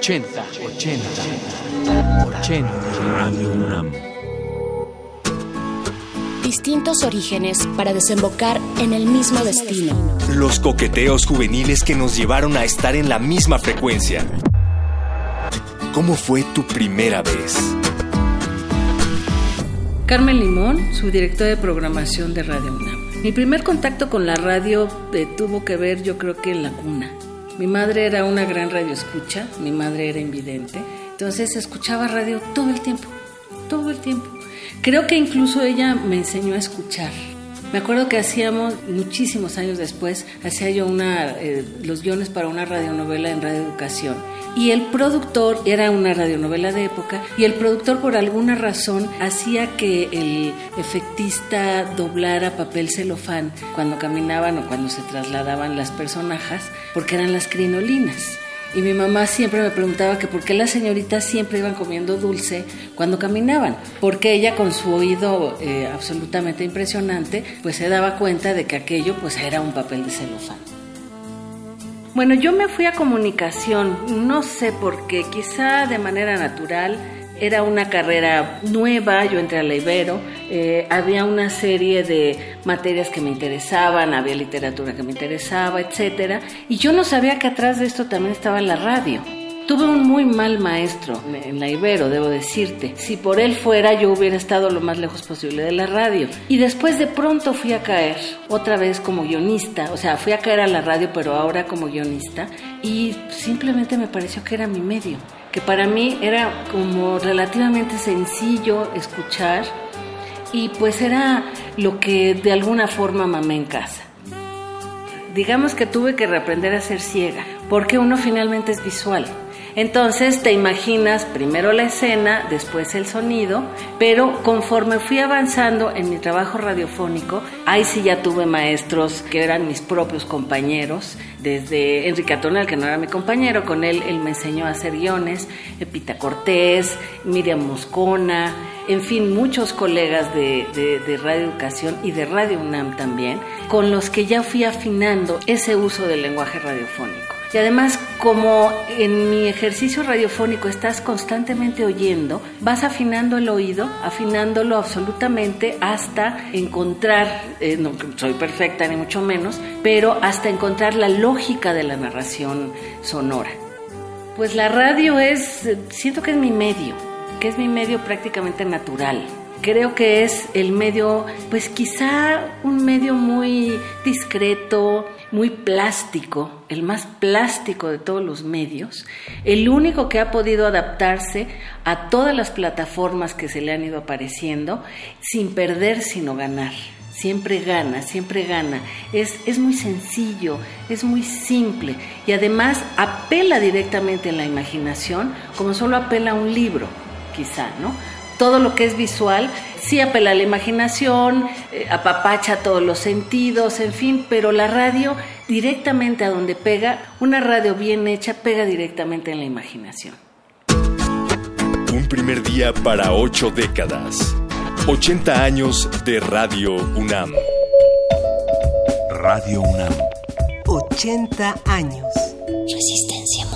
80, 80, 80. Radio UNAM. Distintos orígenes para desembocar en el mismo destino. Los coqueteos juveniles que nos llevaron a estar en la misma frecuencia. ¿Cómo fue tu primera vez? Carmen Limón, su director de programación de Radio UNAM. Mi primer contacto con la radio eh, tuvo que ver, yo creo que en la cuna. Mi madre era una gran radioescucha, mi madre era invidente, entonces escuchaba radio todo el tiempo, todo el tiempo. Creo que incluso ella me enseñó a escuchar. Me acuerdo que hacíamos, muchísimos años después, hacía yo una, eh, los guiones para una radionovela en Radio Educación y el productor era una radionovela de época y el productor por alguna razón hacía que el efectista doblara papel celofán cuando caminaban o cuando se trasladaban las personajes porque eran las crinolinas. Y mi mamá siempre me preguntaba que por qué las señoritas siempre iban comiendo dulce cuando caminaban, porque ella con su oído eh, absolutamente impresionante, pues se daba cuenta de que aquello pues era un papel de celofán. Bueno, yo me fui a comunicación, no sé por qué, quizá de manera natural. Era una carrera nueva, yo entré a la Ibero, eh, había una serie de materias que me interesaban, había literatura que me interesaba, etcétera, y yo no sabía que atrás de esto también estaba la radio. Tuve un muy mal maestro en la Ibero, debo decirte. Si por él fuera, yo hubiera estado lo más lejos posible de la radio. Y después de pronto fui a caer otra vez como guionista. O sea, fui a caer a la radio, pero ahora como guionista. Y simplemente me pareció que era mi medio. Que para mí era como relativamente sencillo escuchar. Y pues era lo que de alguna forma mamé en casa digamos que tuve que reaprender a ser ciega, porque uno finalmente es visual. Entonces te imaginas primero la escena, después el sonido, pero conforme fui avanzando en mi trabajo radiofónico, ahí sí ya tuve maestros que eran mis propios compañeros, desde Enrique Atonal, que no era mi compañero, con él él me enseñó a hacer guiones, Epita Cortés, Miriam Moscona, en fin, muchos colegas de, de Radio Educación y de Radio UNAM también, con los que ya fui afinando ese uso del lenguaje radiofónico. Y además, como en mi ejercicio radiofónico estás constantemente oyendo, vas afinando el oído, afinándolo absolutamente hasta encontrar, eh, no soy perfecta ni mucho menos, pero hasta encontrar la lógica de la narración sonora. Pues la radio es, siento que es mi medio, que es mi medio prácticamente natural creo que es el medio, pues quizá un medio muy discreto, muy plástico, el más plástico de todos los medios, el único que ha podido adaptarse a todas las plataformas que se le han ido apareciendo sin perder sino ganar. Siempre gana, siempre gana. Es, es muy sencillo, es muy simple y además apela directamente en la imaginación como solo apela a un libro, quizá, ¿no? Todo lo que es visual sí apela a la imaginación, eh, apapacha todos los sentidos, en fin, pero la radio directamente a donde pega, una radio bien hecha pega directamente en la imaginación. Un primer día para ocho décadas. 80 años de Radio UNAM. Radio UNAM. 80 años. Resistencia